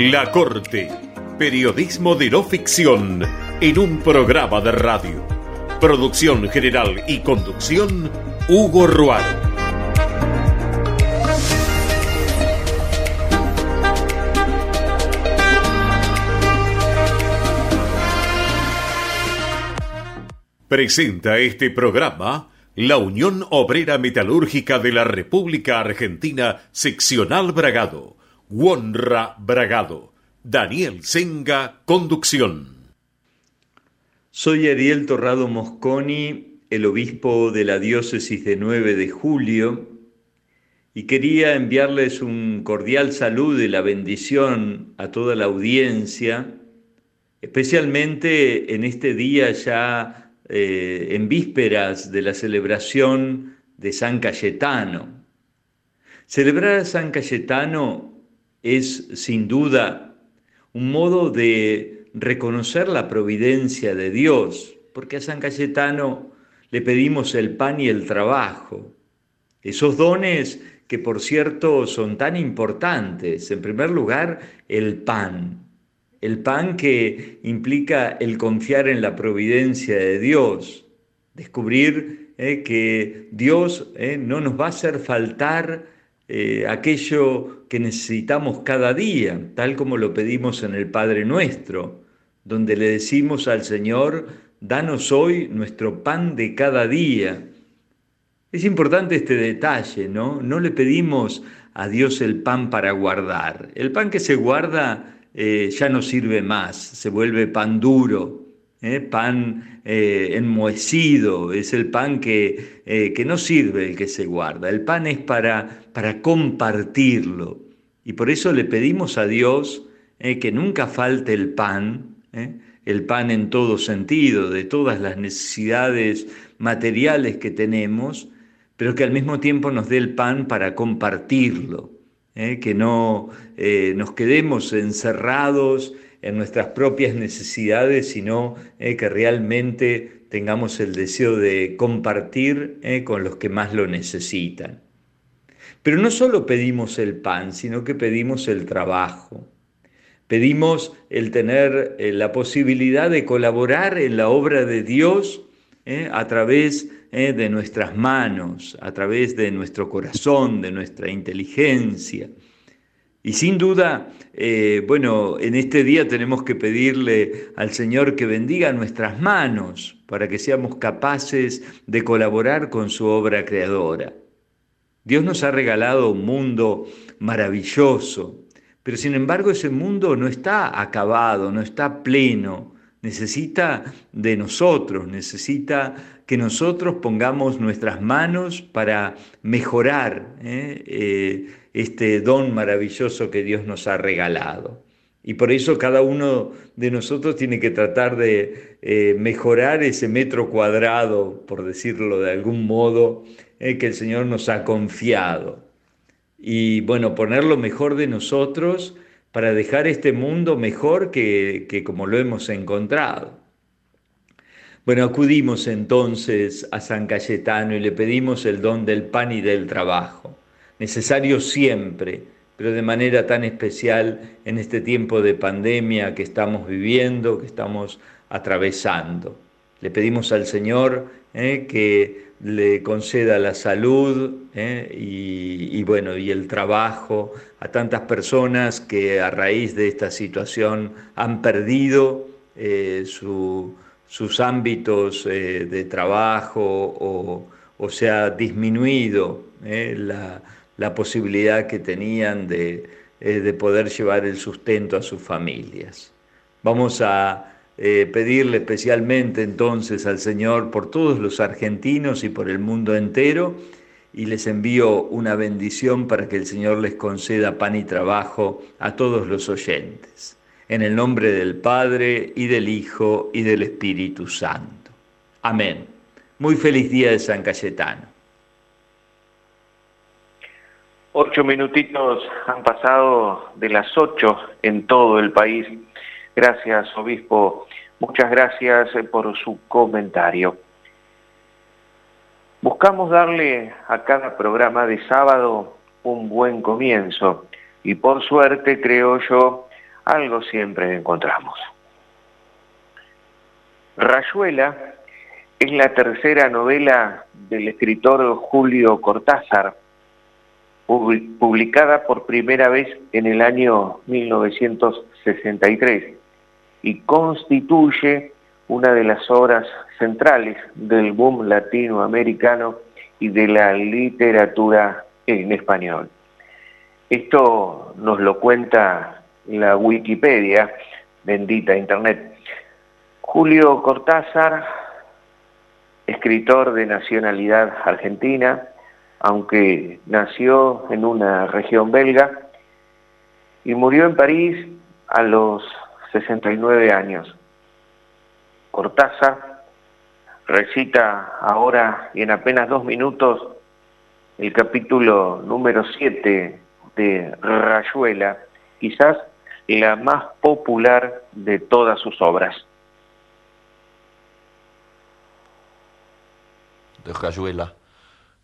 La Corte, periodismo de no ficción en un programa de radio. Producción general y conducción, Hugo Ruaro. Presenta este programa la Unión Obrera Metalúrgica de la República Argentina, seccional Bragado. Wonra Bragado. Daniel Senga, conducción. Soy Ariel Torrado Mosconi, el obispo de la diócesis de 9 de julio, y quería enviarles un cordial saludo y la bendición a toda la audiencia, especialmente en este día ya eh, en vísperas de la celebración de San Cayetano. Celebrar a San Cayetano es sin duda un modo de reconocer la providencia de Dios, porque a San Cayetano le pedimos el pan y el trabajo, esos dones que por cierto son tan importantes. En primer lugar, el pan, el pan que implica el confiar en la providencia de Dios, descubrir eh, que Dios eh, no nos va a hacer faltar eh, aquello que necesitamos cada día, tal como lo pedimos en el Padre nuestro, donde le decimos al Señor, danos hoy nuestro pan de cada día. Es importante este detalle, ¿no? No le pedimos a Dios el pan para guardar. El pan que se guarda eh, ya no sirve más, se vuelve pan duro, eh, pan eh, enmohecido, es el pan que, que, no sirve el que se guarda. El pan es para, para compartirlo. Y por eso le pedimos a Dios que nunca falte el pan, el pan en todo sentido, de todas las necesidades materiales que tenemos, pero que al mismo tiempo nos dé el pan para compartirlo. ¿eh? que no eh, nos quedemos encerrados en nuestras propias necesidades, sino eh, que realmente tengamos el deseo de compartir con los que más lo necesitan. Pero no solo pedimos el pan, sino que pedimos el trabajo. Pedimos el tener la posibilidad de colaborar en la obra de Dios a través eh, de nuestras manos, a través de nuestro corazón, de nuestra inteligencia. Y sin duda, eh, bueno, en este día tenemos que pedirle al Señor que bendiga nuestras manos para que seamos capaces de colaborar con su obra creadora. Dios nos ha regalado un mundo maravilloso, pero sin embargo ese mundo no está acabado, no está pleno, necesita de nosotros, necesita que nosotros pongamos nuestras manos para mejorar ¿eh? Eh, este don maravilloso que Dios nos ha regalado. Y por eso cada uno de nosotros tiene que tratar de eh, mejorar ese metro cuadrado, por decirlo de algún modo, que el Señor nos ha confiado. Y bueno, poner lo mejor de nosotros para dejar este mundo mejor que, que como lo hemos encontrado. Bueno, acudimos entonces a San Cayetano y le pedimos el don del pan y del trabajo, necesario siempre, pero de manera tan especial en este tiempo de pandemia que estamos viviendo, que estamos atravesando. Le pedimos al Señor eh, que le conceda la salud eh, y, bueno, y el trabajo a tantas personas que a raíz de esta situación han perdido eh, su sus ámbitos de trabajo o, se ha disminuido eh, la, posibilidad que tenían de, eh, de, poder llevar el sustento a sus familias. Vamos a pedirle especialmente entonces al Señor por todos los argentinos y por el mundo entero y les envío una bendición para que el Señor les conceda pan y trabajo a todos los oyentes. En el nombre del Padre y del Hijo y del Espíritu Santo. Amén. Muy feliz día de San Cayetano. Ocho minutitos han pasado de las ocho en todo el país. Gracias, obispo. Muchas gracias eh, por su comentario. Buscamos darle a cada programa de sábado un buen comienzo y por suerte, creo yo, algo siempre encontramos. Rayuela es la tercera novela del escritor Julio Cortázar, publicada por primera vez en el año 1963 y constituye una de las obras centrales del boom latinoamericano y de la literatura en español. Esto nos lo cuenta la Wikipedia, bendita Internet. Julio Cortázar, escritor de nacionalidad argentina, aunque nació en una región belga y murió en París a los 69 años. Cortázar recita ahora y en apenas dos minutos el capítulo número 7 de Rayuela, quizás la más popular de todas sus obras. De Rayuela,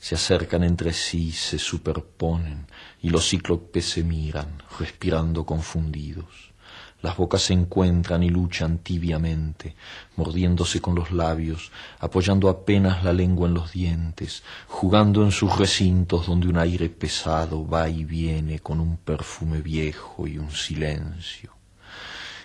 se acercan entre sí, se superponen, y los cíclopes se miran, respirando confundidos. Las bocas se encuentran y luchan tibiamente, mordiéndose con los labios, apoyando apenas la lengua en los dientes, jugando en sus recintos donde un aire pesado va y viene con un perfume viejo y un silencio.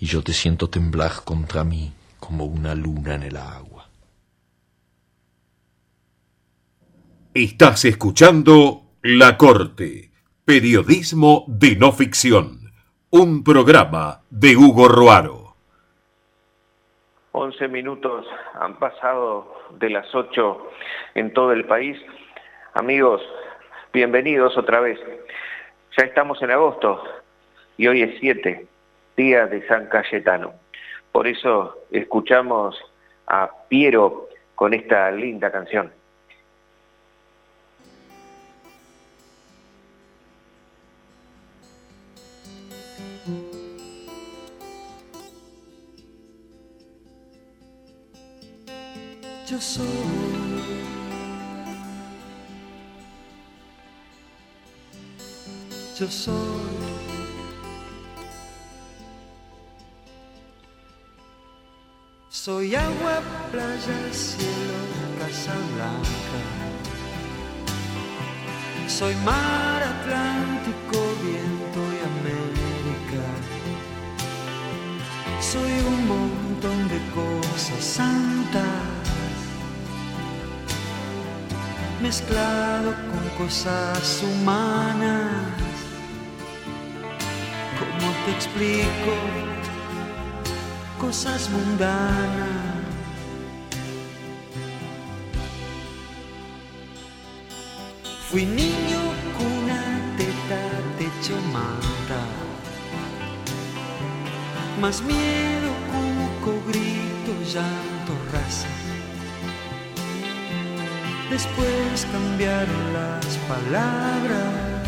y yo te siento temblar contra mí como una luna en el agua. Estás escuchando La Corte, periodismo de no ficción, un programa de Hugo Roaro. Once minutos han pasado de las ocho en todo el país. Amigos, bienvenidos otra vez. Ya estamos en agosto y hoy es siete de San Cayetano. Por eso escuchamos a Piero con esta linda canción. Yo soy Soy agua, playa, cielo, casa blanca. Soy mar, Atlántico, viento y América. Soy un montón de cosas santas. Mezclado con cosas humanas. ¿Cómo te explico? Cosas mundanas. Fui niño cuna, teta, techo, manta. Más miedo, cuco, grito, llanto, raza. Después cambiaron las palabras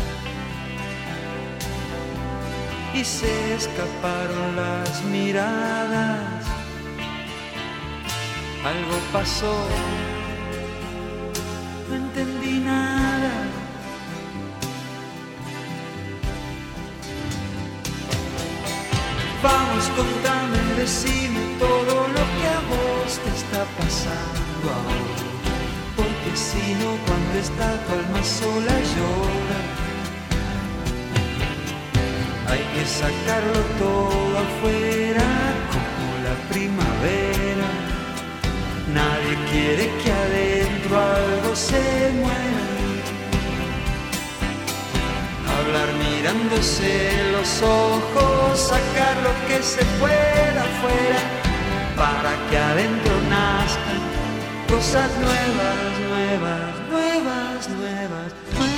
y se escaparon las miradas algo pasó, no entendí nada. Vamos, contame, decime todo lo que a vos te está pasando ahora. Porque si no, cuando está tu alma sola llora. Sacarlo todo afuera como la primavera. Nadie quiere que adentro algo se muera. Hablar mirándose los ojos, sacar lo que se pueda afuera, para que adentro nazcan cosas nuevas, nuevas, nuevas, nuevas, nuevas.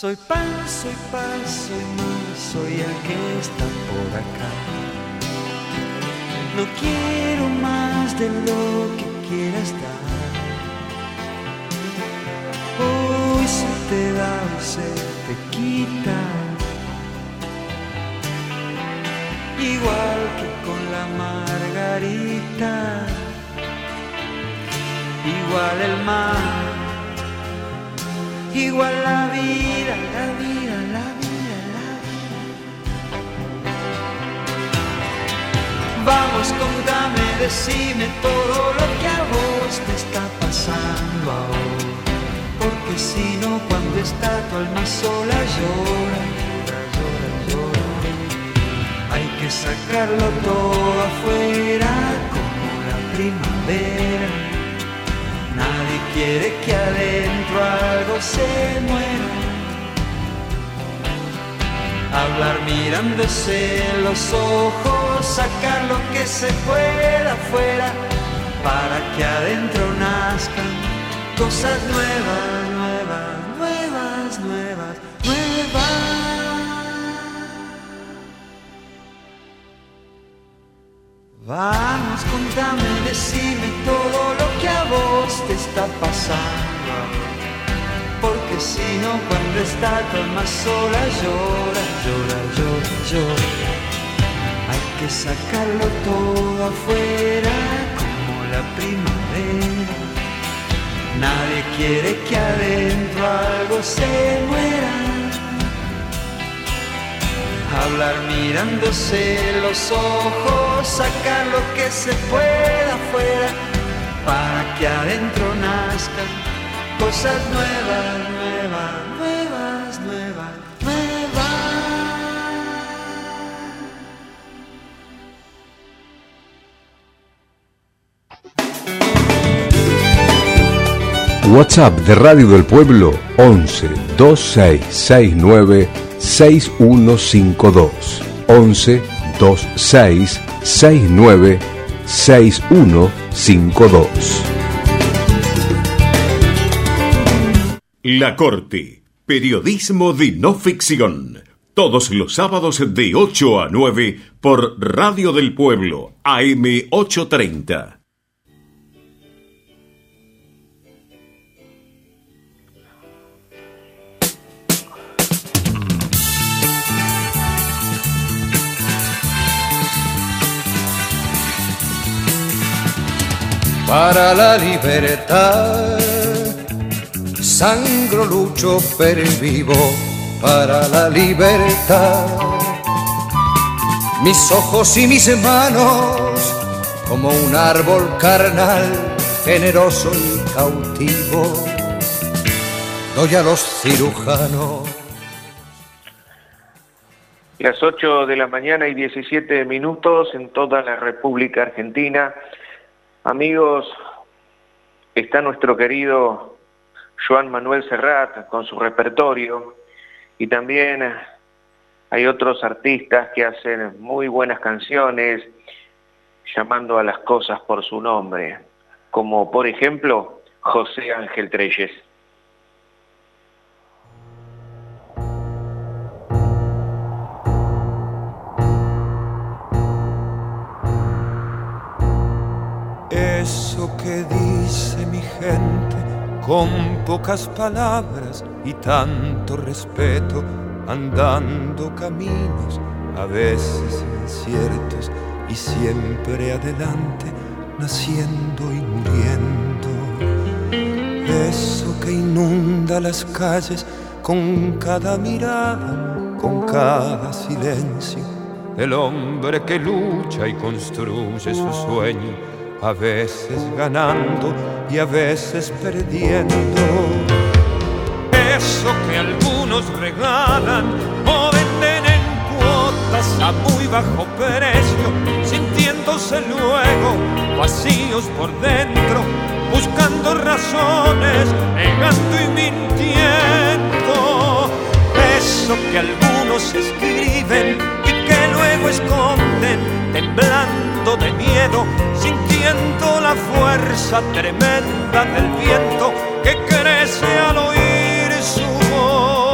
Soy pan, soy paz, soy más, soy el que está por acá. No quiero más de lo que quiera estar. Hoy se te da o se te quita. Igual que con la margarita. Igual el mar. Igual la vida, la vida, la vida, la vida. Vamos, contame, decime todo lo que a vos te está pasando ahora. Porque si no, cuando está tu alma sola llora, llora, llora. Hay que sacarlo todo afuera como la primavera. Quiere que adentro algo se muera. Hablar mirándose los ojos, sacar lo que se pueda afuera, para que adentro nazcan cosas nuevas, Vamos, contame, decime todo lo que a vos te está pasando. Porque si no, cuando está tu alma sola, llora, llora, llora, llora. Hay que sacarlo todo afuera como la primavera. Nadie quiere que adentro algo se muera. Hablar mirándose los ojos, sacar lo que se pueda afuera, para que adentro nazcan cosas nuevas, nuevas, WhatsApp de Radio del Pueblo 11 2669 6152 11 2669 6152 La Corte, periodismo de no ficción. Todos los sábados de 8 a 9 por Radio del Pueblo, AM 830. Para la libertad. Sangro, lucho, vivo para la libertad. Mis ojos y mis manos, como un árbol carnal, generoso y cautivo, doy a los cirujanos. Las 8 de la mañana y 17 minutos en toda la República Argentina. Amigos, está nuestro querido Joan Manuel Serrat con su repertorio y también hay otros artistas que hacen muy buenas canciones llamando a las cosas por su nombre, como por ejemplo José Ángel Treyes. Que dice mi gente con pocas palabras y tanto respeto, andando caminos a veces inciertos y siempre adelante, naciendo y muriendo. Eso que inunda las calles con cada mirada, con cada silencio, el hombre que lucha y construye su sueño, a veces ganando y a veces perdiendo. Eso que algunos regalan o venden en cuotas a muy bajo precio, sintiéndose luego vacíos por dentro, buscando razones, negando y mintiendo. Eso que algunos escriben y que luego esconden, de miedo, sintiendo la fuerza tremenda del viento que crece al oír su voz.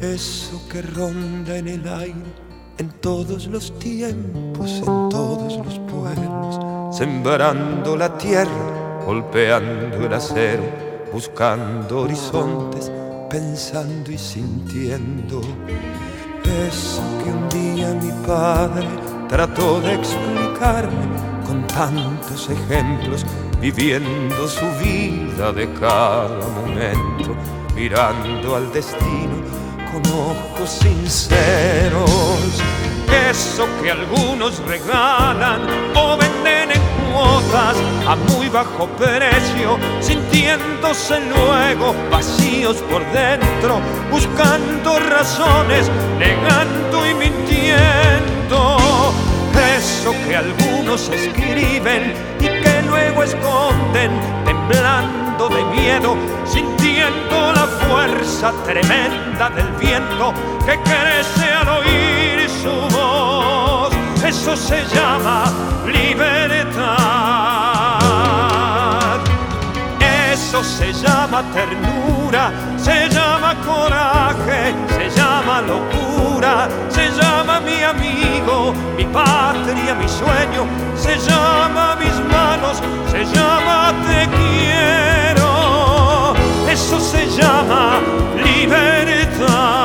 Eso que ronda en el aire en todos los tiempos, en todos los pueblos, sembrando la tierra, golpeando el acero, buscando horizontes, pensando y sintiendo. Eso que un día mi padre trató de explicarme con tantos ejemplos, viviendo su vida de cada momento, mirando al destino con ojos sinceros. Eso que algunos regalan o venden en cuotas a muy bajo precio, sintiéndose luego vacíos por dentro, buscando razones, negando y mintiendo. Eso que algunos escriben y que luego esconden, temblando de miedo, sintiendo la fuerza tremenda del viento que crece al oír su voz. Eso se llama libertad. Se llama ternura, se llama coraje, se llama locura, se llama mi amigo, mi patria, mi sueño, se llama mis manos, se llama te quiero. Eso se llama libertad.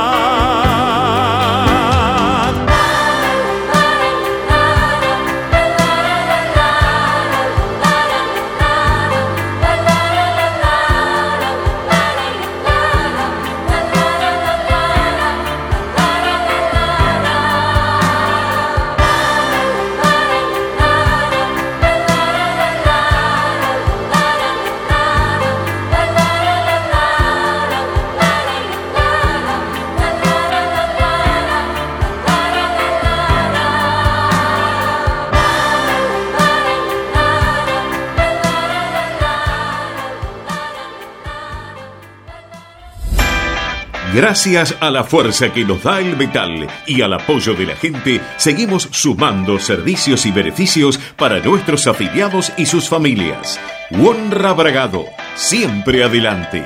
Gracias a la fuerza que nos da el metal y al apoyo de la gente, seguimos sumando servicios y beneficios para nuestros afiliados y sus familias. Honra Bragado, siempre adelante.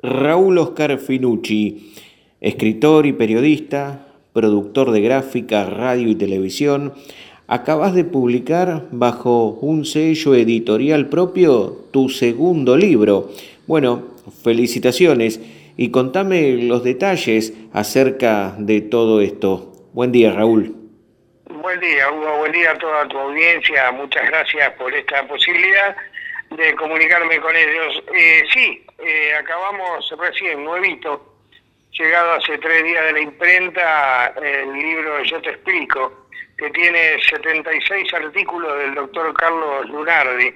Raúl Oscar Finucci, escritor y periodista, productor de gráfica, radio y televisión, acabas de publicar bajo un sello editorial propio tu segundo libro. Bueno, felicitaciones y contame los detalles acerca de todo esto. Buen día, Raúl. Buen día, Hugo. Buen día a toda tu audiencia. Muchas gracias por esta posibilidad de comunicarme con ellos. Eh, sí, eh, acabamos recién, nuevito, llegado hace tres días de la imprenta, el libro Yo te explico, que tiene 76 artículos del doctor Carlos Lunardi,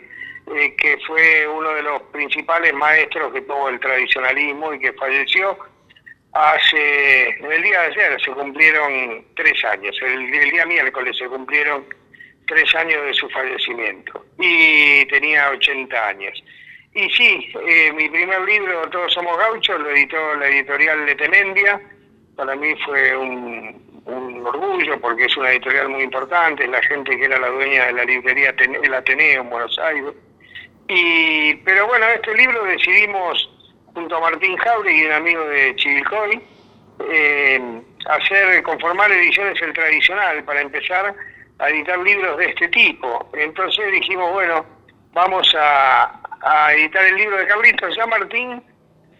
eh, que fue uno de los principales maestros que tuvo el tradicionalismo y que falleció hace, el día de ayer se cumplieron tres años, el, día miércoles se cumplieron tres años de su fallecimiento y tenía 80 años. Y sí, eh, mi primer libro, Todos Somos Gauchos, lo editó la editorial de Temendia. Para mí fue un, orgullo porque es una editorial muy importante, la gente que era la dueña de la librería El Ateneo en Buenos Aires. Y, pero bueno, este libro decidimos, junto a Martín Jauregui y un amigo de Chivilcoy, eh, hacer, conformar ediciones el tradicional, para empezar a editar libros de este tipo. Entonces dijimos, bueno, vamos a, editar el libro de Carlitos. Ya Martín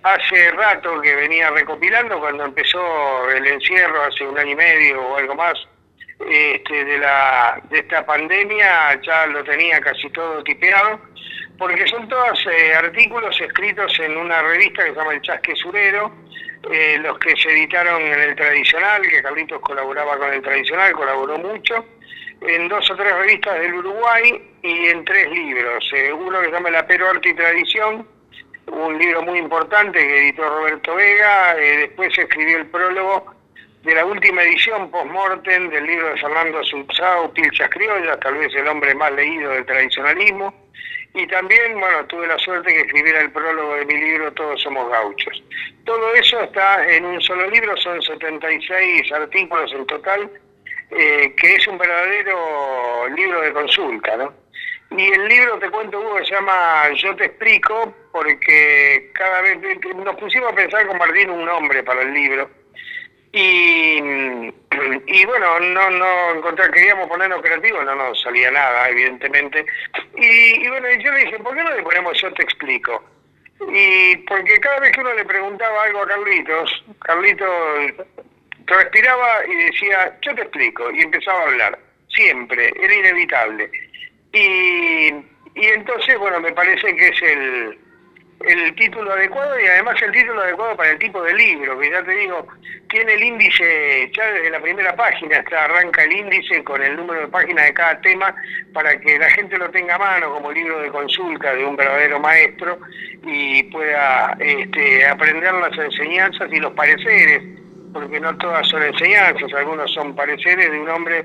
hace rato que venía recopilando, cuando empezó el encierro, hace un año y medio o algo más, este, de, la, de esta pandemia, ya lo tenía casi todo tipeado, porque son todos eh, artículos escritos en una revista que se llama El Chasque Surero, eh, los que se editaron en el tradicional, que Carlitos colaboraba con el tradicional, colaboró mucho, en dos o tres revistas del Uruguay y en tres libros. Eh, uno que se llama La Pero Arte y Tradición, un libro muy importante que editó Roberto Vega, eh, después escribió el prólogo de la última edición post-mortem del libro de Fernando Subsao, Pilchas Criollas, tal vez el hombre más leído del tradicionalismo, y también, bueno, tuve la suerte que escribiera el prólogo de mi libro Todos somos gauchos. Todo eso está en un solo libro, son 76 artículos en total, eh, que es un verdadero libro de consulta, ¿no? Y el libro, te cuento, Hugo, se llama Yo te explico, porque cada vez nos pusimos a pensar con Martín un nombre para el libro. Y, y bueno, no, no encontrar, queríamos ponernos creativos, no nos salía nada, evidentemente. Y, y bueno, yo le dije, ¿por qué no le ponemos Yo te explico? Y porque cada vez que uno le preguntaba algo a Carlitos, Carlitos respiraba y decía, yo te explico, y empezaba a hablar, siempre, era inevitable. Y, y entonces, bueno, me parece que es el, el título adecuado y además el título adecuado para el tipo de libro, que ya te digo, tiene el índice, ya desde la primera página está, arranca el índice con el número de páginas de cada tema para que la gente lo tenga a mano como libro de consulta de un verdadero maestro y pueda este, aprender las enseñanzas y los pareceres, porque no todas son enseñanzas, algunos son pareceres de un hombre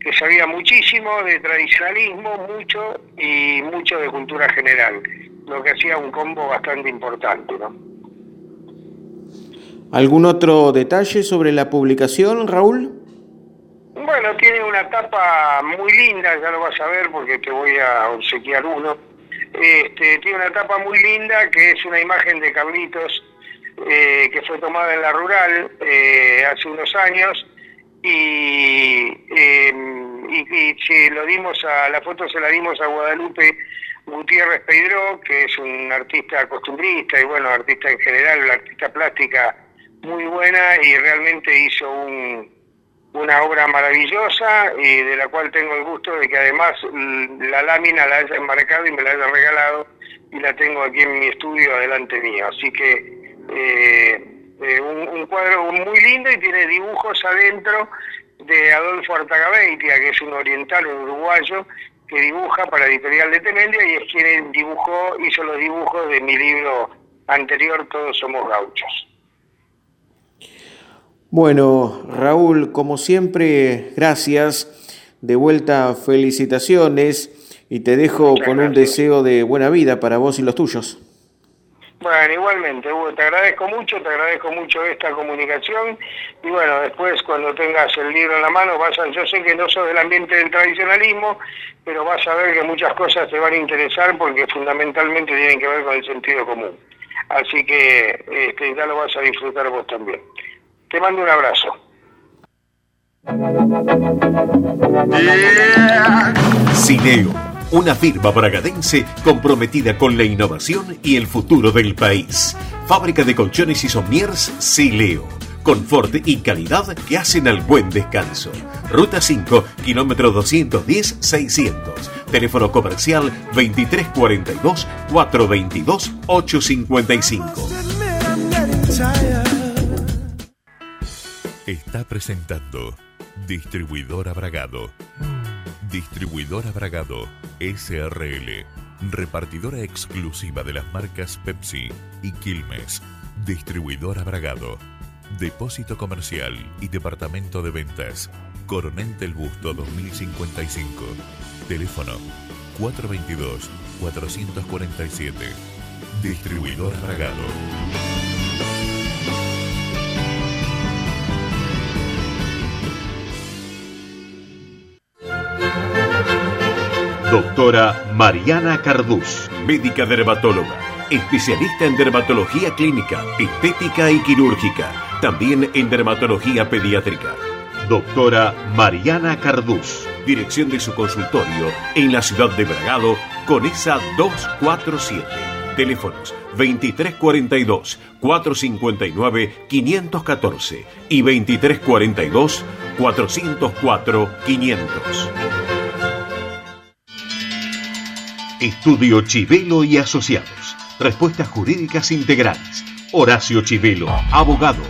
que sabía muchísimo de tradicionalismo, mucho y mucho de cultura general, lo que hacía un combo bastante importante. ¿no? ¿Algún otro detalle sobre la publicación, Raúl? Bueno, tiene una tapa muy linda, ya lo vas a ver porque te voy a obsequiar uno. Este, tiene una tapa muy linda que es una imagen de Carlitos eh, que fue tomada en la rural eh, hace unos años y, eh, y, y lo dimos a, la foto se la dimos a Guadalupe Gutiérrez Pedro, que es un artista costumbrista y bueno, artista en general, una artista plástica muy buena y realmente hizo un, una obra maravillosa y de la cual tengo el gusto de que además la lámina la haya enmarcado y me la haya regalado y la tengo aquí en mi estudio adelante mío. Así que eh, eh, un, un, cuadro muy lindo y tiene dibujos adentro de Adolfo Artagabeitia, que es un oriental, un uruguayo, que dibuja para Editorial de Temendia y es quien dibujó, hizo los dibujos de mi libro anterior, Todos somos gauchos. Bueno, Raúl, como siempre, gracias. De vuelta, felicitaciones y te dejo Muchas con gracias. un deseo de buena vida para vos y los tuyos. Bueno, igualmente, Hugo, te agradezco mucho, te agradezco mucho esta comunicación y bueno, después cuando tengas el libro en la mano vas a, yo sé que no sos del ambiente del tradicionalismo, pero vas a ver que muchas cosas te van a interesar porque fundamentalmente tienen que ver con el sentido común. Así que este, ya lo vas a disfrutar vos también. Te mando un abrazo. Cineo, una firma bragadense comprometida con la innovación y el futuro del país. Fábrica de colchones y somiers Sileo. Confort y calidad que hacen al buen descanso. Ruta 5, kilómetro 210-600. Teléfono comercial 2342-422-855. Está presentando Distribuidora Bragado. Distribuidora Bragado SRL. Repartidora exclusiva de las marcas Pepsi y Quilmes. Distribuidora Bragado. Depósito comercial y departamento de ventas. Coronel del Busto 2055. Teléfono 422-447. Distribuidor Bragado. Doctora Mariana Cardús, médica dermatóloga, especialista en dermatología clínica, estética y quirúrgica, también en dermatología pediátrica. Doctora Mariana Cardús Dirección de su consultorio en la ciudad de Bragado con esa 247. Teléfonos 2342 459 514 y 2342 404 500. Estudio Chivelo y Asociados. Respuestas jurídicas integrales. Horacio Chivelo, abogado.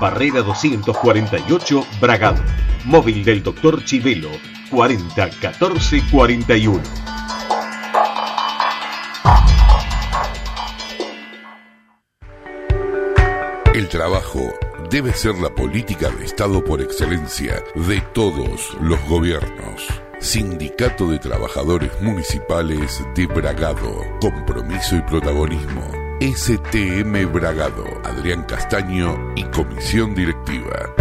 Barrera 248, Bragado. Móvil del doctor Chivelo, 40 14 41. El trabajo debe ser la política de Estado por excelencia de todos los gobiernos. Sindicato de Trabajadores Municipales de Bragado. Compromiso y protagonismo. STM Bragado. Adrián Castaño y Comisión Directiva.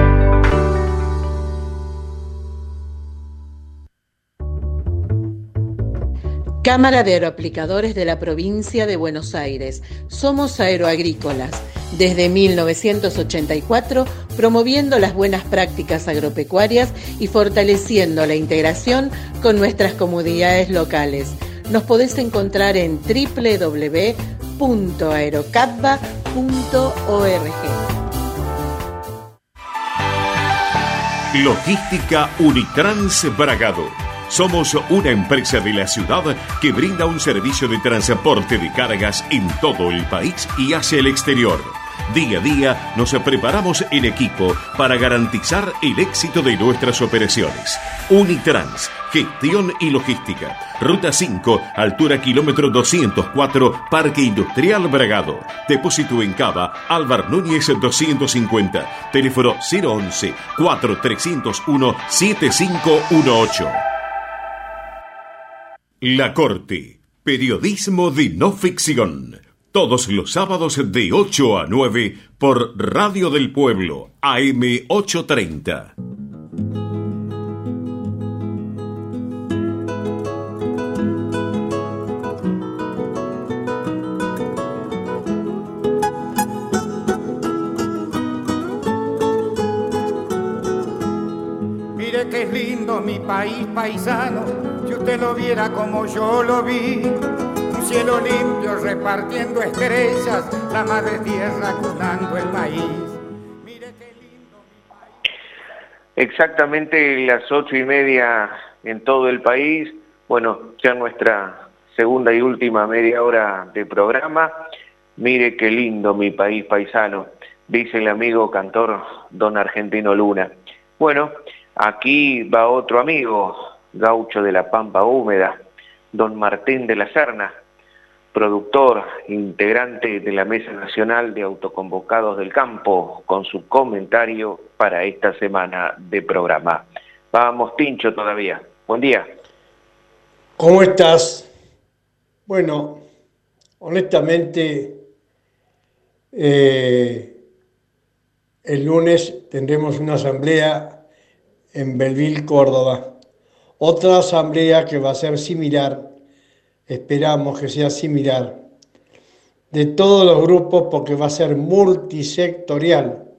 Cámara de Aeroaplicadores de la Provincia de Buenos Aires. Somos aeroagrícolas. Desde 1984, promoviendo las buenas prácticas agropecuarias y fortaleciendo la integración con nuestras comunidades locales. Nos podés encontrar en www.aerocapba.org. Logística Unitrans Bragado. Somos una empresa de la ciudad que brinda un servicio de transporte de cargas en todo el país y hacia el exterior. Día a día nos preparamos en equipo para garantizar el éxito de nuestras operaciones. Unitrans, gestión y logística. Ruta 5, altura kilómetro 204, Parque Industrial Bragado. Depósito en Cava, Álvar Núñez 250. Teléfono 011 4301 7518. La Corte. Periodismo de no ficción. Todos los sábados de 8 a 9 por Radio del Pueblo, AM830. Mi país paisano, si usted lo viera como yo lo vi. Un cielo limpio repartiendo estrellas, la madre tierra cunando el maíz. Exactamente las ocho y media en todo el país. Bueno, ya nuestra segunda y última media hora de programa. Mire qué lindo mi país paisano, dice el amigo cantor don Argentino Luna. Bueno, aquí va otro amigo, gaucho de la Pampa Húmeda, don Martín de la Serna, productor, integrante de la Mesa Nacional de Autoconvocados del Campo, con su comentario para esta semana de programa. Vamos, Tincho, todavía. Buen día. ¿Cómo estás? Bueno, honestamente, eh, el lunes tendremos una asamblea en Belville, Córdoba. Otra asamblea que va a ser similar esperamos que sea similar, de todos los grupos porque va a ser multisectorial,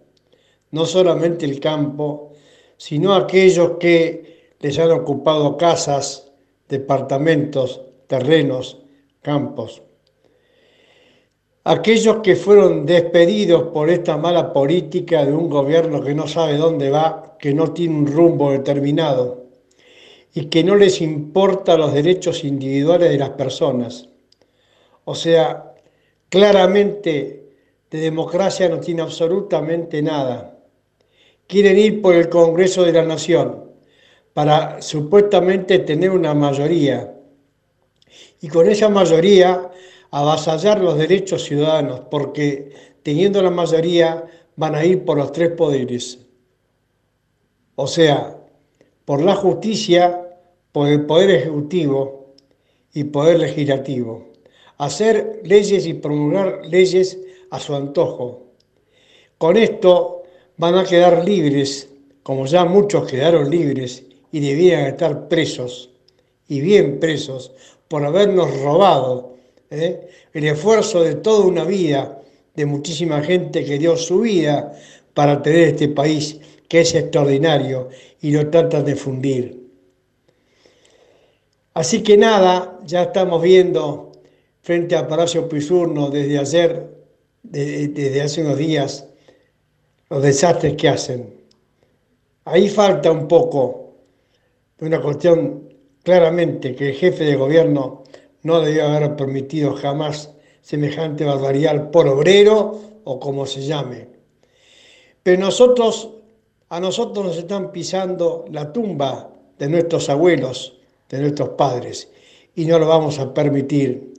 no solamente el campo, sino aquellos que les han ocupado casas, departamentos, terrenos, campos. Aquellos que fueron despedidos por esta mala política de un gobierno que no sabe dónde va, que no tiene un rumbo determinado y que no les importa los derechos individuales de las personas. O sea, claramente de democracia no tiene absolutamente nada. Quieren ir por el Congreso de la Nación para supuestamente tener una mayoría y con esa mayoría avasallar los derechos ciudadanos, porque teniendo la mayoría van a ir por los tres poderes. O sea, por la justicia, por el poder ejecutivo y poder legislativo. Hacer leyes y promulgar leyes a su antojo. Con esto van a quedar libres, como ya muchos quedaron libres y debían estar presos, y bien presos, por habernos robado ¿eh? el esfuerzo de toda una vida de muchísima gente que dio su vida para tener este país que es extraordinario y lo tratan de fundir. Así que nada, ya estamos viendo frente a Palacio Pisurno desde ayer, desde hace unos días, los desastres que hacen. Ahí falta un poco de una cuestión claramente que el jefe de gobierno no debió haber permitido jamás semejante barbaridad por obrero o como se llame. Pero nosotros, a nosotros nos están pisando la tumba de nuestros abuelos, de nuestros padres, y no lo vamos a permitir.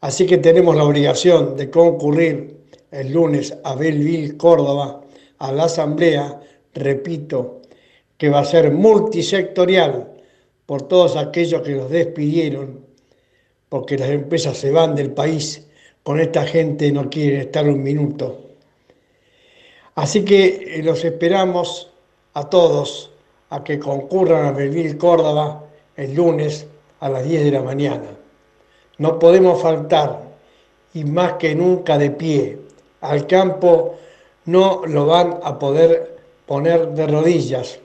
Así que tenemos la obligación de concurrir el lunes a Belleville, Córdoba, a la asamblea, repito, que va a ser multisectorial por todos aquellos que nos despidieron, porque las empresas se van del país, con esta gente no quieren estar un minuto. Así que eh, los esperamos a todos a que concurran a Belville Córdoba el lunes a las 10 de la mañana. No podemos faltar y más que nunca de pie. Al campo no lo van a poder poner de rodillas.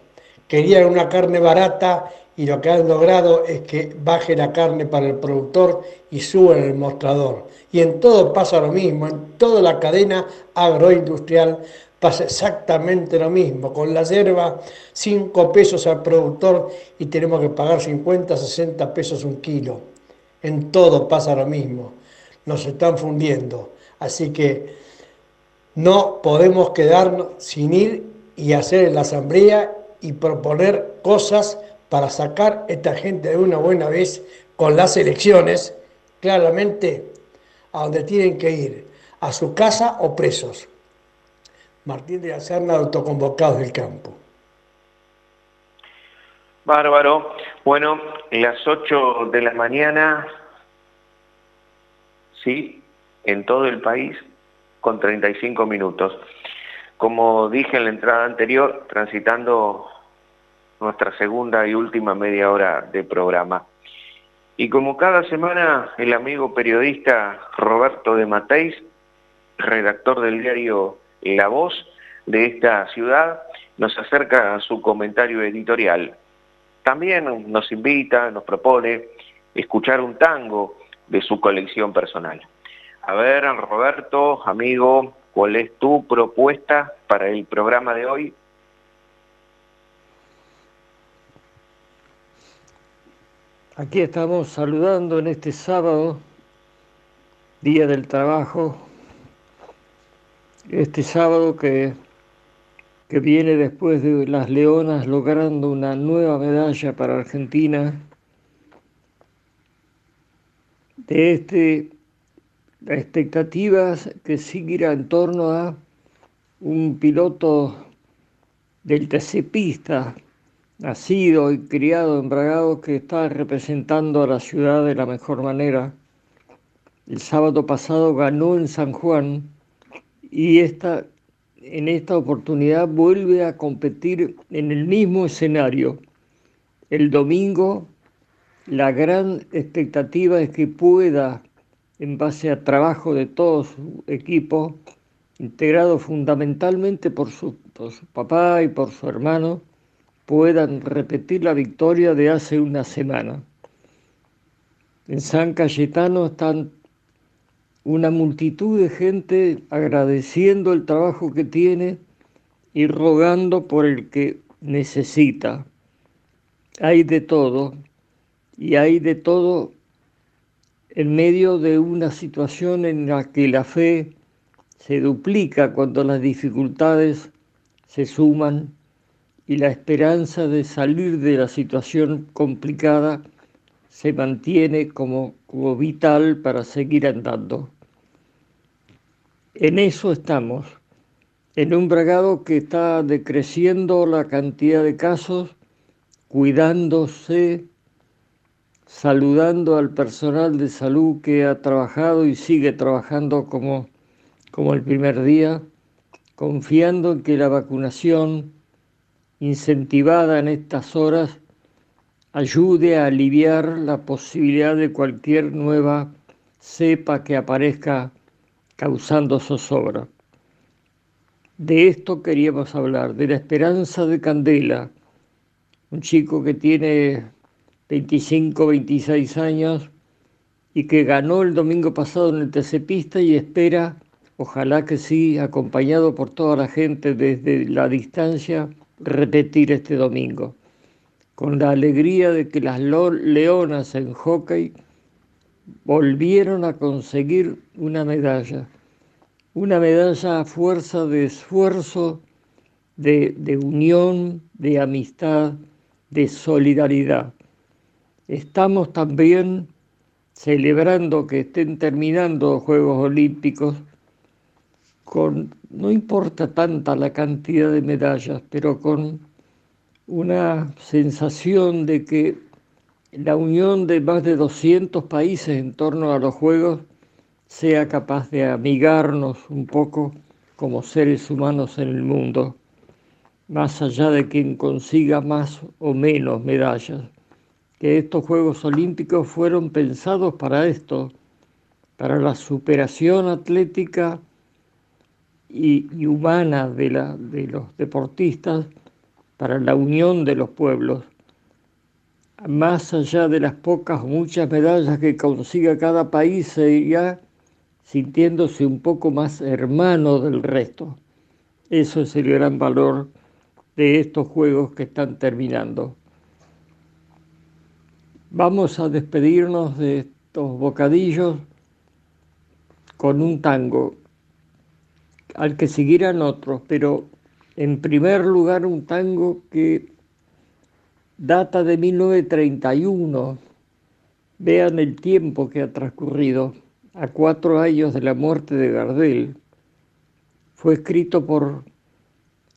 Querían una carne barata y lo que han logrado es que baje la carne para el productor y sube en el mostrador. Y en todo pasa lo mismo, en toda la cadena agroindustrial pasa exactamente lo mismo. Con la hierba, 5 pesos al productor y tenemos que pagar 50, 60 pesos un kilo. En todo pasa lo mismo. Nos están fundiendo. Así que no podemos quedarnos sin ir y hacer la asamblea y proponer cosas para sacar a esta gente de una buena vez con las elecciones, claramente a donde tienen que ir, a su casa o presos. Martín de la Serna, autoconvocados del campo. Bárbaro. Bueno, las 8 de la mañana, sí, en todo el país, con 35 minutos. Como dije en la entrada anterior, transitando nuestra segunda y última media hora de programa. Y como cada semana, el amigo periodista Roberto de Mateis, redactor del diario La Voz de esta ciudad, nos acerca a su comentario editorial. También nos invita, nos propone escuchar un tango de su colección personal. A ver, Roberto, amigo, ¿cuál es tu propuesta para el programa de hoy? Aquí estamos saludando en este sábado, Día del Trabajo, este sábado que, que viene después de las Leonas logrando una nueva medalla para Argentina, de este, la expectativa que seguirá en torno a un piloto del TC nacido y criado en Bragado, que está representando a la ciudad de la mejor manera. El sábado pasado ganó en San Juan y esta, en esta oportunidad vuelve a competir en el mismo escenario. El domingo la gran expectativa es que pueda, en base a trabajo de todo su equipo, integrado fundamentalmente por su, por su papá y por su hermano, puedan repetir la victoria de hace una semana. En San Cayetano están una multitud de gente agradeciendo el trabajo que tiene y rogando por el que necesita. Hay de todo y hay de todo en medio de una situación en la que la fe se duplica cuando las dificultades se suman y la esperanza de salir de la situación complicada se mantiene como, como vital para seguir andando. En eso estamos, en un bragado que está decreciendo la cantidad de casos, cuidándose, saludando al personal de salud que ha trabajado y sigue trabajando como, como el primer día, confiando en que la vacunación, incentivada en estas horas ayude a aliviar la posibilidad de cualquier nueva cepa que aparezca causando zozobra. De esto queríamos hablar, de la esperanza de Candela, un chico que tiene 25, 26 años y que ganó el domingo pasado en el TC y espera, ojalá que sí, acompañado por toda la gente desde la distancia, repetir este domingo. Con la alegría de que las leonas en hockey volvieron a conseguir una medalla. Una medalla a fuerza de esfuerzo, de, de unión, de amistad, de solidaridad. Estamos también celebrando que estén terminando los Juegos Olímpicos con, no importa tanta la cantidad de medallas, pero con una sensación de que la unión de más de 200 países en torno a los Juegos sea capaz de amigarnos un poco como seres humanos en el mundo más allá de quien consiga más o menos medallas, que estos Juegos Olímpicos fueron pensados para esto, para la superación atlética y, humana de, los deportistas, para la unión de los pueblos, más allá de las pocas o muchas medallas que consiga cada país, seguirá sintiéndose un poco más hermano del resto. Eso es el gran valor de estos juegos que están terminando. Vamos a despedirnos de estos bocadillos con un tango, al que seguirán otros, pero en primer lugar un tango que data de 1931. Vean el tiempo que ha transcurrido, a cuatro años de la muerte de Gardel. Fue escrito por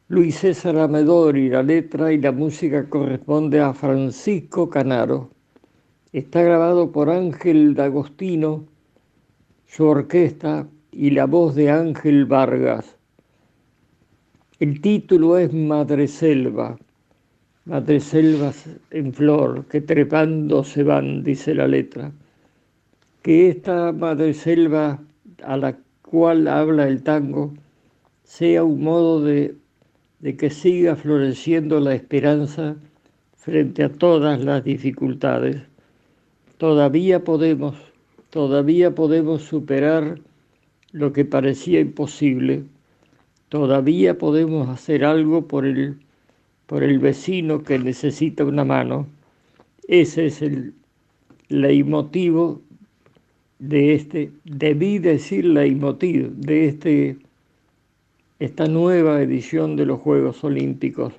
Luis César Amedori, la letra y la música corresponde a Francisco Canaro. Está grabado por Ángel D'Agostino, su orquesta y la voz de Ángel Vargas. El título es Madre Selva. Madre Selvas en flor, que trepando se van, dice la letra. Que esta Madre Selva a la cual habla el tango sea un modo de de que siga floreciendo la esperanza frente a todas las dificultades. Todavía podemos, todavía podemos superar lo que parecía imposible. Todavía podemos hacer algo por el, por el vecino que necesita una mano. Ese es el leitmotiv de este, debí decir leitmotiv de este esta nueva edición de los Juegos Olímpicos,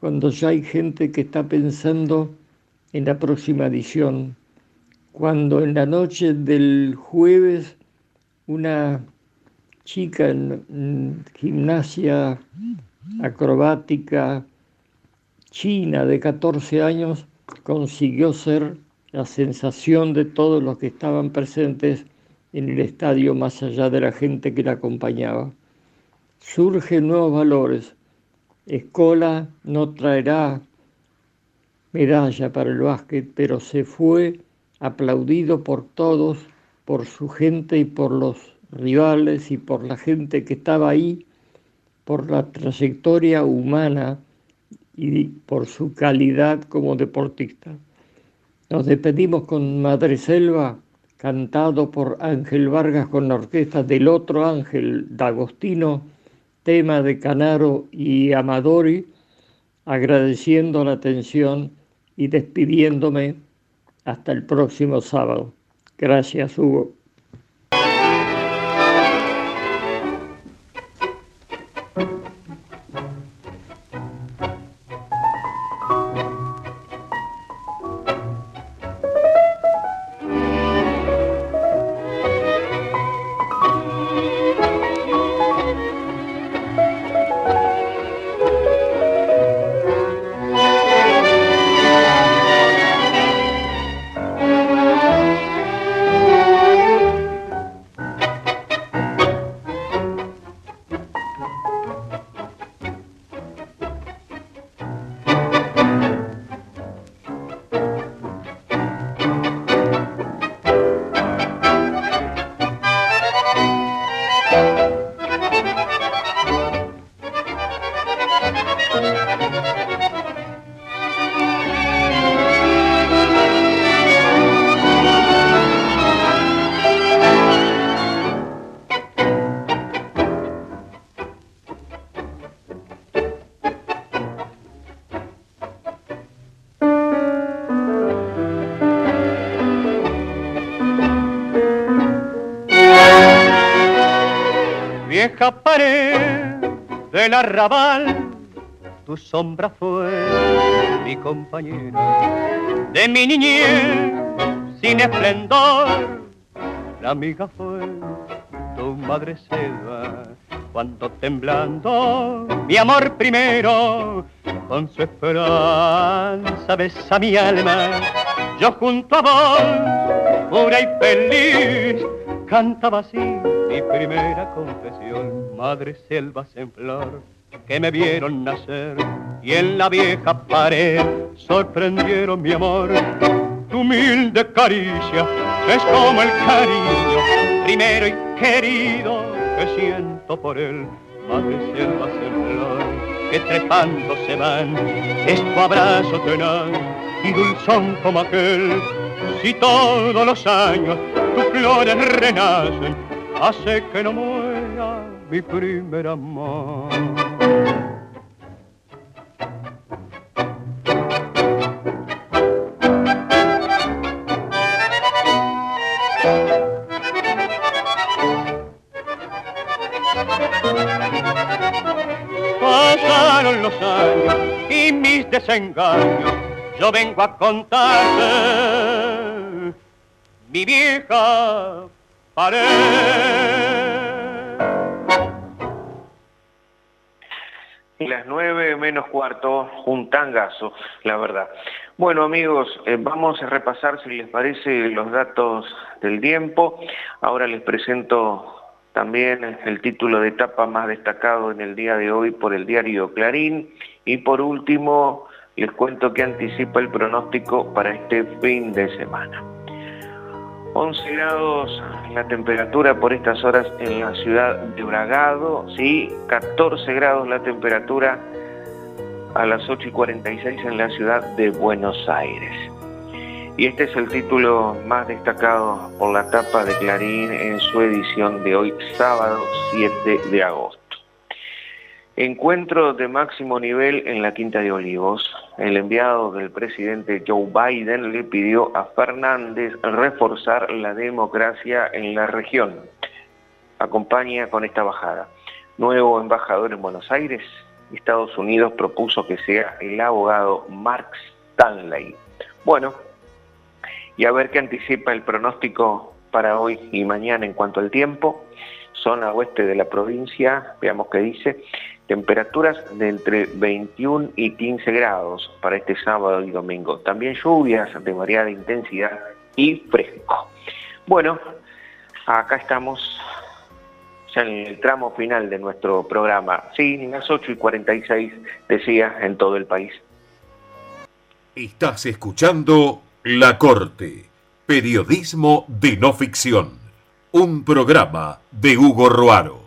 cuando ya hay gente que está pensando en la próxima edición, cuando en la noche del jueves una chica en, gimnasia acrobática china de 14 años consiguió ser la sensación de todos los que estaban presentes en el estadio más allá de la gente que la acompañaba surgen nuevos valores. Escola no traerá medalla para el básquet, pero se fue aplaudido por todos, por su gente y por los rivales y por la gente que estaba ahí, por la trayectoria humana y por su calidad como deportista. Nos despedimos con Madre Selva, cantado por Ángel Vargas con la orquesta del otro Ángel, D'Agostino, tema de Canaro y Amadori, agradeciendo la atención y despidiéndome hasta el próximo sábado. Gracias, Hugo. Pared del arrabal, tu sombra fue mi compañera de mi niñez sin esplendor. La amiga fue tu madre selva cuando temblando mi amor primero con su esperanza besa mi alma. Yo junto a vos, pura y feliz, cantaba así mi primera confesión. Madre selvas en flor que me vieron nacer y en la vieja pared sorprendieron mi amor. Tu humilde caricia es como el cariño primero y querido que siento por él. Madre selvas en flor que trepando se van, es tu abrazo tenaz y dulzón como aquel. Si todos los años tus flores renacen, hace que no muera mi primer amor. Pasaron los años y mis desengaños, yo vengo a contarte mi vieja Las nueve menos cuarto, un tangazo, la verdad. Bueno amigos, eh, vamos a repasar si les parece los datos del tiempo. Ahora les presento también el título de etapa más destacado en el día de hoy por el diario Clarín. Y por último, les cuento que anticipa el pronóstico para este fin de semana. 11 grados la temperatura por estas horas en la ciudad de Bragado, sí, 14 grados la temperatura a las 8 y 46 en la ciudad de Buenos Aires. Y este es el título más destacado por la tapa de Clarín en su edición de hoy, sábado 7 de agosto. Encuentro de máximo nivel en la Quinta de Olivos. El enviado del presidente Joe Biden le pidió a Fernández reforzar la democracia en la región. Acompaña con esta bajada. Nuevo embajador en Buenos Aires, Estados Unidos propuso que sea el abogado Mark Stanley. Bueno, y a ver qué anticipa el pronóstico para hoy y mañana en cuanto al tiempo. Zona oeste de la provincia, veamos qué dice, temperaturas de entre 21 y 15 grados para este sábado y domingo. También lluvias de variada intensidad y fresco. Bueno, acá estamos en el tramo final de nuestro programa. Sí, las 8 y 46 decía en todo el país. Estás escuchando la Corte, periodismo de no ficción, un programa de Hugo Roaro.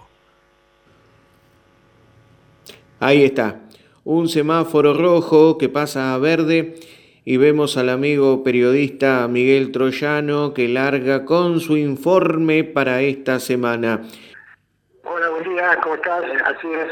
Ahí está, un semáforo rojo que pasa a verde y vemos al amigo periodista Miguel Troyano que larga con su informe para esta semana. Hola, buen día, ¿cómo estás? Así es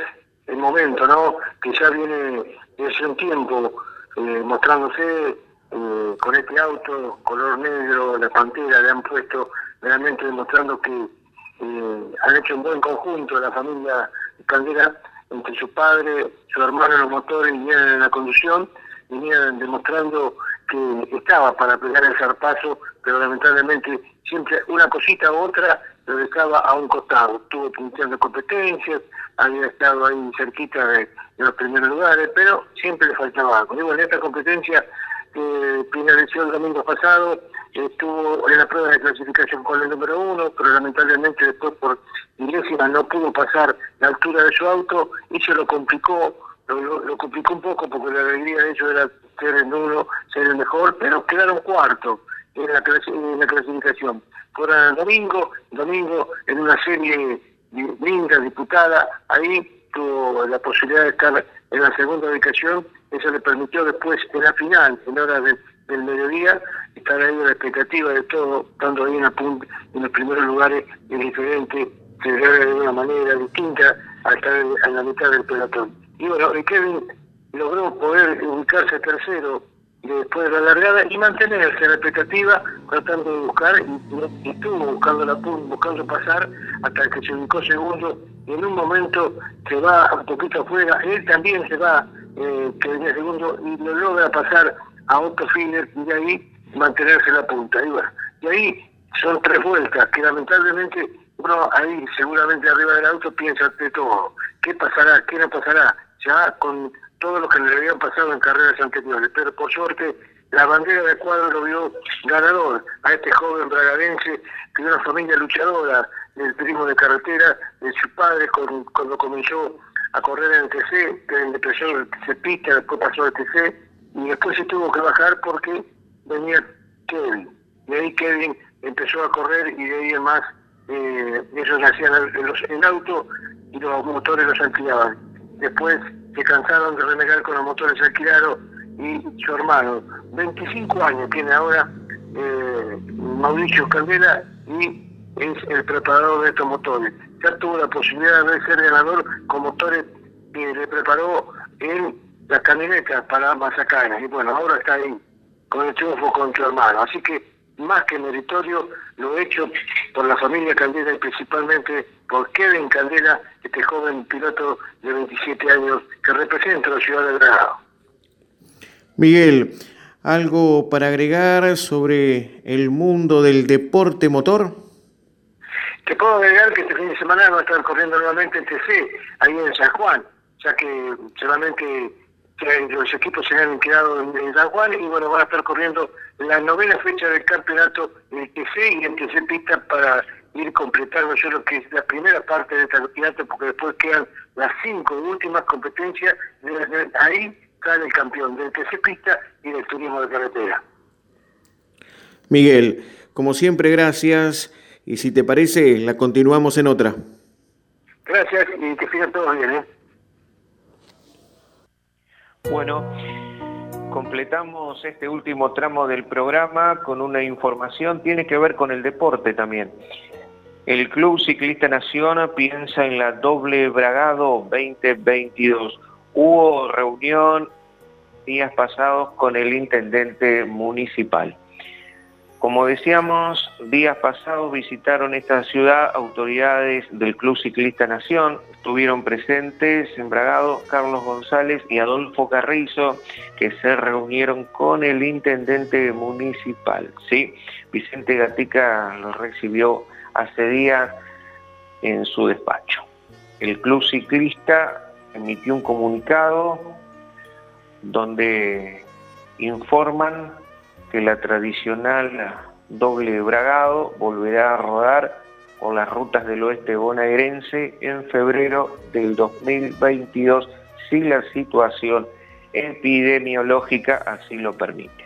el momento, ¿no? Que ya viene desde un tiempo eh, mostrándose eh, con este auto color negro, la pantera, le han puesto realmente demostrando que eh, han hecho un buen conjunto la familia Candela entre su padre, su hermano en los motores y en la conducción, venían demostrando que estaba para pegar el zarpazo, pero lamentablemente siempre una cosita u otra lo dejaba a un costado. Estuvo pinchando competencias, había estado ahí cerquita de, los primeros lugares, pero siempre le faltaba algo. Digo, en esta competencia que finalizó el domingo pasado, estuvo en la prueba de clasificación con el número uno, pero lamentablemente después por milésima no pudo pasar la altura de su auto y se lo complicó, lo, complicó un poco porque la alegría de ellos era ser el uno, ser el mejor, pero quedaron cuarto en la, en la clasificación. Fuera el domingo, domingo en una serie linda, disputada, ahí tuvo la posibilidad de estar en la segunda ubicación eso le permitió después, en la final, en hora del mediodía, estar ahí la expectativa de todo, estando ahí en, en los primeros lugares, es diferente, celebrar de una manera distinta a estar en, la mitad del pelotón. Y bueno, Kevin logró poder ubicarse tercero después de la largada y mantenerse en la expectativa tratando de buscar y, estuvo buscando la buscando pasar hasta que se ubicó segundo y en un momento se va un poquito afuera, él también se va, eh, que venía segundo y lo logra pasar a Finer y de ahí mantenerse en la punta. Y bueno, y ahí son tres vueltas que lamentablemente uno ahí seguramente arriba del auto piensa de todo, ¿qué pasará? ¿Qué no pasará? Ya con todo lo que le habían pasado en carreras anteriores, pero por suerte la bandera de cuadro lo vio ganador a este joven bragadense que de una familia luchadora del turismo de carretera, de su padre cuando comenzó a correr en el TC, que empezó el TC Pista, después pasó al TC, y después se tuvo que bajar porque venía Kevin. Y ahí Kevin empezó a correr y de ahí en más eh, ellos hacían el, el auto y los motores los alquilaban. Después se cansaron de renegar con los motores alquilados y su hermano, 25 años tiene ahora eh, Mauricio Candela y es el preparador de estos motores. Ya tuvo la posibilidad de ser ganador con motores que le preparó en la camioneta para Mazacana y bueno, ahora está ahí con el triunfo con su hermano. Así que más que meritorio, lo hecho por la familia Candela y principalmente por Kevin Candela, este joven piloto de 27 años que representa a la ciudad de Granada. Miguel, ¿algo para agregar sobre el mundo del deporte motor? Te puedo agregar que este fin de semana va a estar corriendo nuevamente en TC, ahí en San Juan, ya que solamente los equipos se han quedado en, San Juan y bueno, van a estar corriendo la novena fecha del campeonato en TC y en TC Pista para ir completando yo lo que es la primera parte de este campeonato porque después quedan las cinco últimas competencias, ahí sale el campeón del TC Pista y del turismo de carretera. Miguel, como siempre, gracias y si te parece, la continuamos en otra. Gracias y que sigan todos bien, ¿eh? Bueno, completamos este último tramo del programa con una información, tiene que ver con el deporte también. El Club Ciclista Nación piensa en la doble Bragado 2022. Hubo reunión días pasados con el intendente municipal. Como decíamos, días pasados visitaron esta ciudad autoridades del Club Ciclista Nación, estuvieron presentes en Bragado Carlos González y Adolfo Carrizo, que se reunieron con el intendente municipal. ¿sí? Vicente Gatica los recibió hace días en su despacho. El Club Ciclista emitió un comunicado donde informan que la tradicional doble bragado volverá a rodar por las rutas del oeste bonaerense en febrero del 2022 si la situación epidemiológica así lo permite.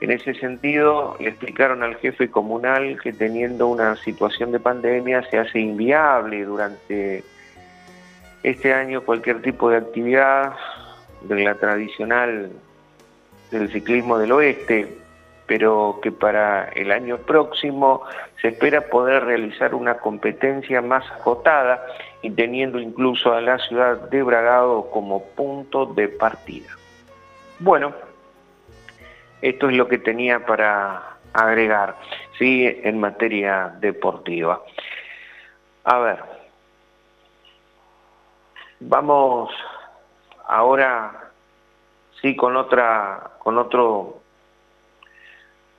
En ese sentido, le explicaron al jefe comunal que teniendo una situación de pandemia se hace inviable durante este año cualquier tipo de actividad de la tradicional del ciclismo del oeste, pero que para el año próximo se espera poder realizar una competencia más acotada y teniendo incluso a la ciudad de Bragado como punto de partida. Bueno, esto es lo que tenía para agregar, ¿sí? En materia deportiva. A ver, vamos ahora, sí, con otra, con otro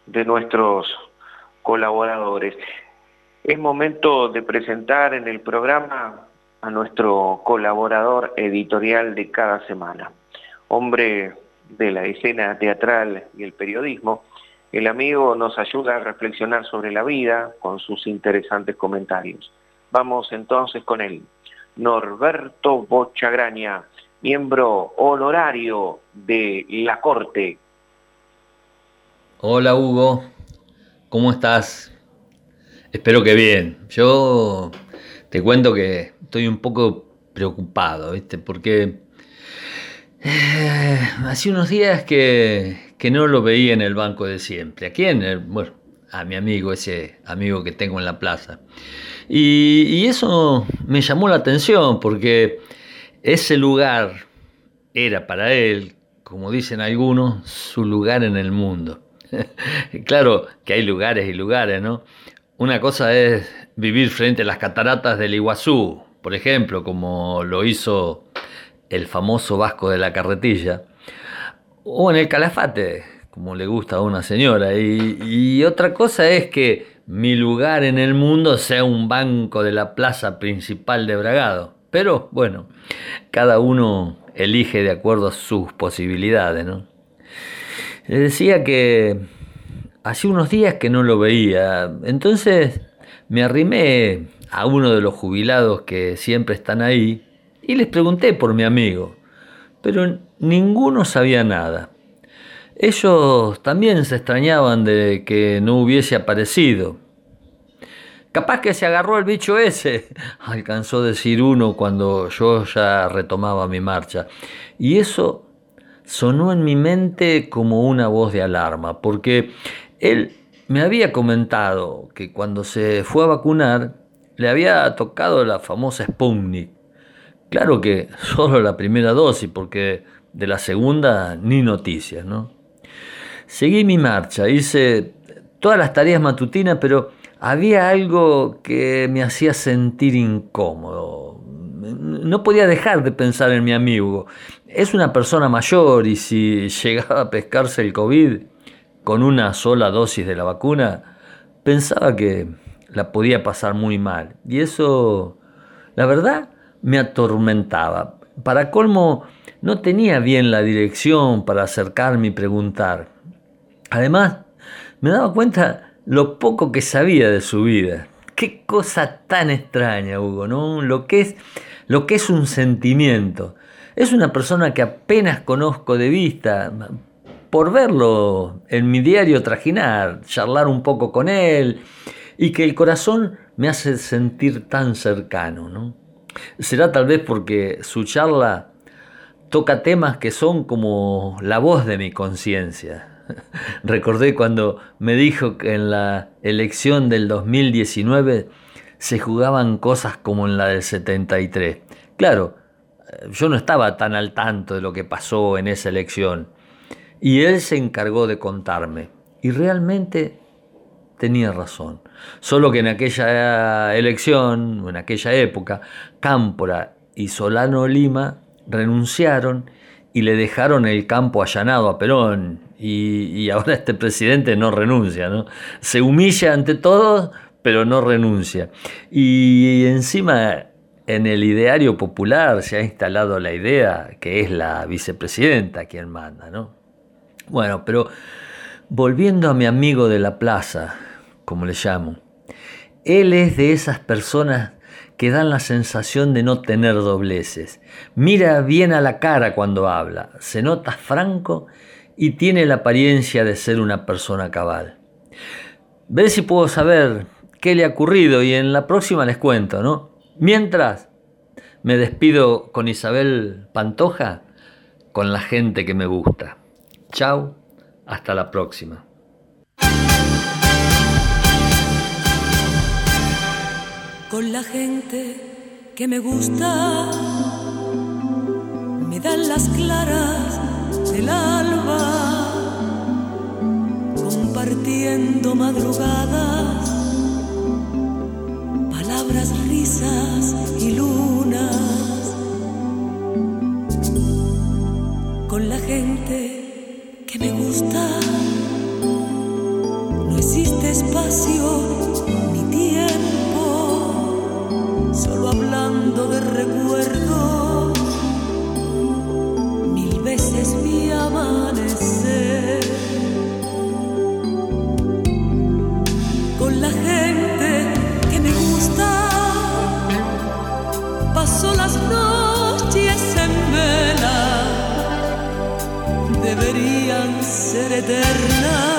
de nuestros colaboradores. Es momento de presentar en el programa a nuestro colaborador editorial de cada semana, hombre de la escena teatral y el periodismo. El amigo nos ayuda a reflexionar sobre la vida con sus interesantes comentarios. Vamos entonces con él. Norberto Bochagraña, miembro honorario de la Corte Hola Hugo, ¿cómo estás? Espero que bien. Yo te cuento que estoy un poco preocupado, ¿viste? Porque eh, hace unos días que, no lo veía en el banco de siempre. ¿A quién? bueno, a mi amigo, ese amigo que tengo en la plaza. Y, y eso me llamó la atención porque ese lugar era para él como dicen algunos, su lugar en el mundo. claro que hay lugares y lugares, ¿no? Una cosa es vivir frente a las cataratas del Iguazú, por ejemplo, como lo hizo el famoso Vasco de la Carretilla, o en el Calafate, como le gusta a una señora. Y, otra cosa es que mi lugar en el mundo sea un banco de la plaza principal de Bragado. Pero bueno, cada uno elige de acuerdo a sus posibilidades, ¿no? Le decía que hace unos días que no lo veía, entonces me arrimé a uno de los jubilados que siempre están ahí y les pregunté por mi amigo, pero ninguno sabía nada. Ellos también se extrañaban de que no hubiese aparecido. Capaz que se agarró el bicho ese, alcanzó a decir uno cuando yo ya retomaba mi marcha. Y eso sonó en mi mente como una voz de alarma, porque él me había comentado que cuando se fue a vacunar le había tocado la famosa Sputnik. Claro que solo la primera dosis, porque de la segunda ni noticias, ¿no? Seguí mi marcha, hice todas las tareas matutinas, pero había algo que me hacía sentir incómodo. No podía dejar de pensar en mi amigo. Es una persona mayor y si llegaba a pescarse el COVID con una sola dosis de la vacuna, pensaba que la podía pasar muy mal. Y eso, la verdad, me atormentaba. Para colmo, no tenía bien la dirección para acercarme y preguntar. Además, me daba cuenta lo poco que sabía de su vida. Qué cosa tan extraña, Hugo, ¿no? Lo que es, lo que es un sentimiento. Es una persona que apenas conozco de vista, por verlo en mi diario trajinar, charlar un poco con él, y que el corazón me hace sentir tan cercano, ¿no? Será tal vez porque su charla toca temas que son como la voz de mi conciencia, Recordé cuando me dijo que en la elección del 2019 se jugaban cosas como en la del 73. Claro, yo no estaba tan al tanto de lo que pasó en esa elección. Y él se encargó de contarme. Y realmente tenía razón. Solo que en aquella elección, en aquella época, Cámpora y Solano Lima renunciaron y le dejaron el campo allanado a Perón y, ahora este presidente no renuncia, ¿no? Se humilla ante todo, pero no renuncia. Y encima en el ideario popular se ha instalado la idea que es la vicepresidenta quien manda, ¿no? Bueno, pero volviendo a mi amigo de la plaza, como le llamo, él es de esas personas que dan la sensación de no tener dobleces. Mira bien a la cara cuando habla, se nota franco y tiene la apariencia de ser una persona cabal. Ve si puedo saber qué le ha ocurrido y en la próxima les cuento, ¿no? Mientras, me despido con Isabel Pantoja, con la gente que me gusta. Chao, hasta la próxima. Con la gente que me gusta, me dan las claras del alba, compartiendo madrugadas, palabras, risas y lunas, con la gente que me gusta, no existe espacio ni tiempo, solo hablando de recuerdos. Veces mi amanecer Gölleri yan seyrederler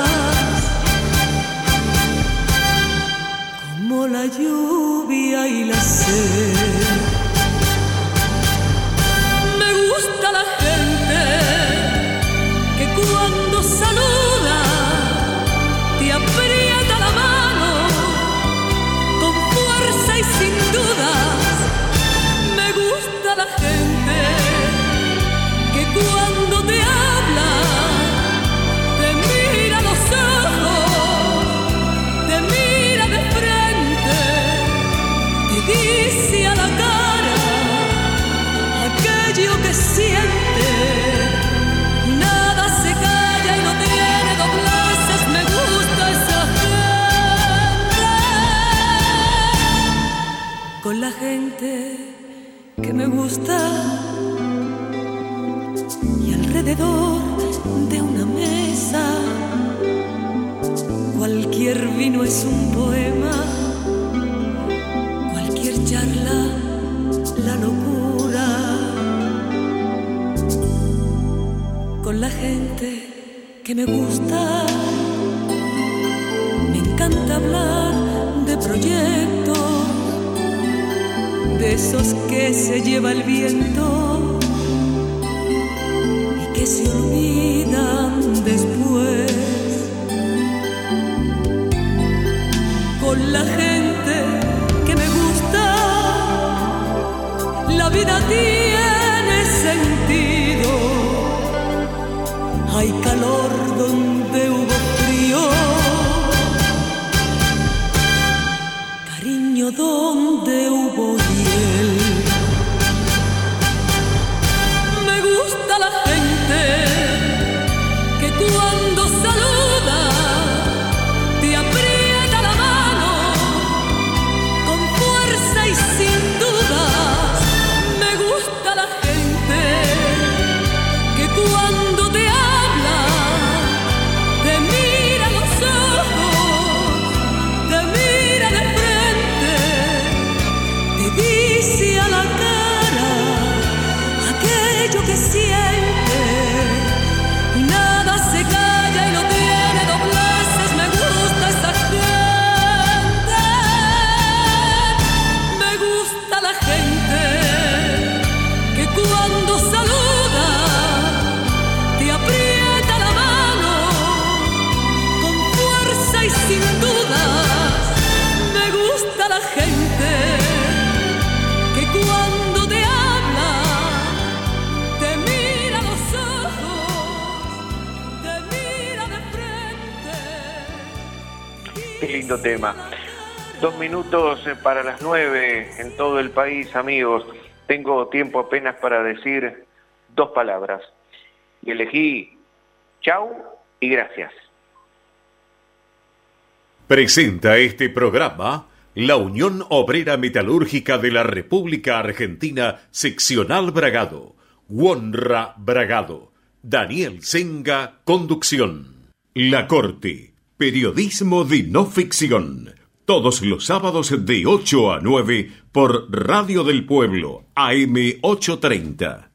para las 9 en todo el país, amigos. Tengo tiempo apenas para decir dos palabras. Y elegí chau y gracias. Presenta este programa la Unión Obrera Metalúrgica de la República Argentina, seccional Bragado. Wonra Bragado. Daniel Senga, conducción. La Corte, periodismo de no ficción todos los sábados de 8 a 9 por Radio del Pueblo, AM830.